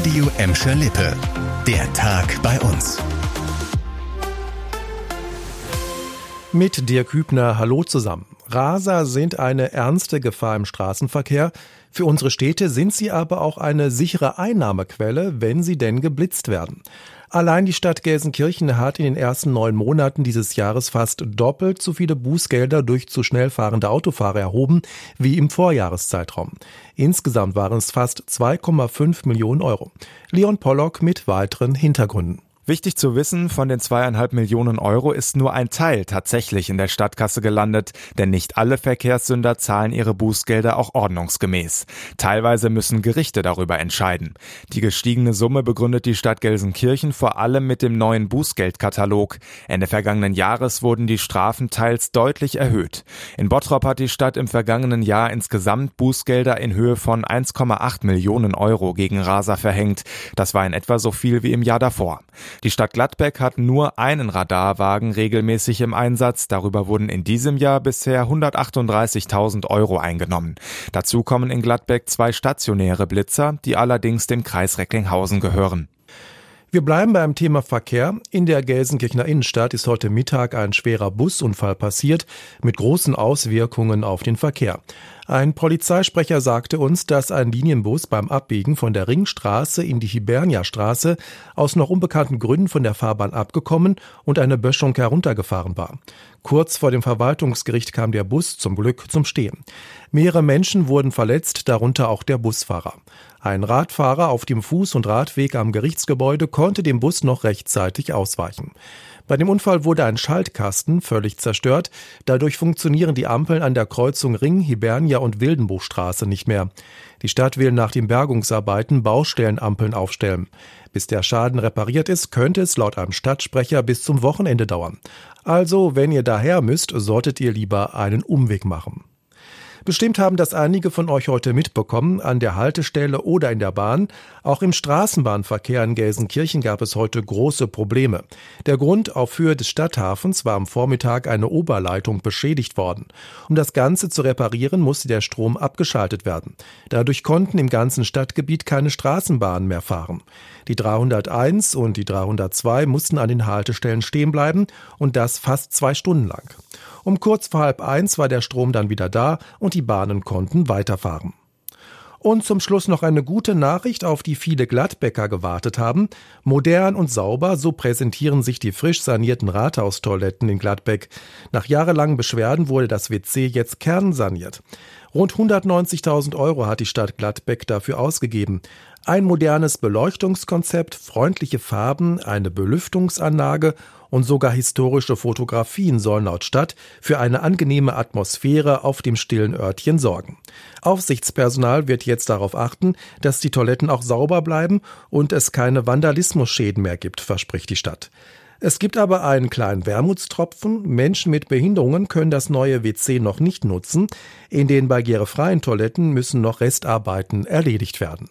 Radio Emscher Lippe. Der Tag bei uns. Mit Dirk Hübner, hallo zusammen. Raser sind eine ernste Gefahr im Straßenverkehr. Für unsere Städte sind sie aber auch eine sichere Einnahmequelle, wenn sie denn geblitzt werden. Allein die Stadt Gelsenkirchen hat in den ersten neun Monaten dieses Jahres fast doppelt so viele Bußgelder durch zu schnell fahrende Autofahrer erhoben wie im Vorjahreszeitraum. Insgesamt waren es fast 2,5 Millionen Euro. Leon Pollock mit weiteren Hintergründen. Wichtig zu wissen, von den zweieinhalb Millionen Euro ist nur ein Teil tatsächlich in der Stadtkasse gelandet, denn nicht alle Verkehrssünder zahlen ihre Bußgelder auch ordnungsgemäß. Teilweise müssen Gerichte darüber entscheiden. Die gestiegene Summe begründet die Stadt Gelsenkirchen vor allem mit dem neuen Bußgeldkatalog. Ende vergangenen Jahres wurden die Strafen teils deutlich erhöht. In Bottrop hat die Stadt im vergangenen Jahr insgesamt Bußgelder in Höhe von 1,8 Millionen Euro gegen Raser verhängt. Das war in etwa so viel wie im Jahr davor. Die Stadt Gladbeck hat nur einen Radarwagen regelmäßig im Einsatz. Darüber wurden in diesem Jahr bisher 138.000 Euro eingenommen. Dazu kommen in Gladbeck zwei stationäre Blitzer, die allerdings dem Kreis Recklinghausen gehören. Wir bleiben beim Thema Verkehr. In der Gelsenkirchener Innenstadt ist heute Mittag ein schwerer Busunfall passiert mit großen Auswirkungen auf den Verkehr. Ein Polizeisprecher sagte uns, dass ein Linienbus beim Abbiegen von der Ringstraße in die Hibernia-Straße aus noch unbekannten Gründen von der Fahrbahn abgekommen und eine Böschung heruntergefahren war. Kurz vor dem Verwaltungsgericht kam der Bus zum Glück zum Stehen. Mehrere Menschen wurden verletzt, darunter auch der Busfahrer. Ein Radfahrer auf dem Fuß- und Radweg am Gerichtsgebäude konnte dem Bus noch rechtzeitig ausweichen. Bei dem Unfall wurde ein Schaltkasten völlig zerstört. Dadurch funktionieren die Ampeln an der Kreuzung Ring, Hibernia und Wildenbuchstraße nicht mehr. Die Stadt will nach den Bergungsarbeiten Baustellenampeln aufstellen. Bis der Schaden repariert ist, könnte es laut einem Stadtsprecher bis zum Wochenende dauern. Also, wenn ihr daher müsst, solltet ihr lieber einen Umweg machen. Bestimmt haben das einige von euch heute mitbekommen, an der Haltestelle oder in der Bahn. Auch im Straßenbahnverkehr in Gelsenkirchen gab es heute große Probleme. Der Grund, auf Höhe des Stadthafens war am Vormittag eine Oberleitung beschädigt worden. Um das Ganze zu reparieren, musste der Strom abgeschaltet werden. Dadurch konnten im ganzen Stadtgebiet keine Straßenbahnen mehr fahren. Die 301 und die 302 mussten an den Haltestellen stehen bleiben und das fast zwei Stunden lang. Um kurz vor halb eins war der Strom dann wieder da und die Bahnen konnten weiterfahren. Und zum Schluss noch eine gute Nachricht, auf die viele Gladbäcker gewartet haben. Modern und sauber, so präsentieren sich die frisch sanierten Rathaustoiletten in Gladbeck. Nach jahrelangen Beschwerden wurde das WC jetzt kernsaniert. Rund 190.000 Euro hat die Stadt Gladbeck dafür ausgegeben. Ein modernes Beleuchtungskonzept, freundliche Farben, eine Belüftungsanlage und sogar historische Fotografien sollen laut Stadt für eine angenehme Atmosphäre auf dem stillen Örtchen sorgen. Aufsichtspersonal wird jetzt darauf achten, dass die Toiletten auch sauber bleiben und es keine Vandalismusschäden mehr gibt, verspricht die Stadt. Es gibt aber einen kleinen Wermutstropfen. Menschen mit Behinderungen können das neue WC noch nicht nutzen. In den barrierefreien Toiletten müssen noch Restarbeiten erledigt werden.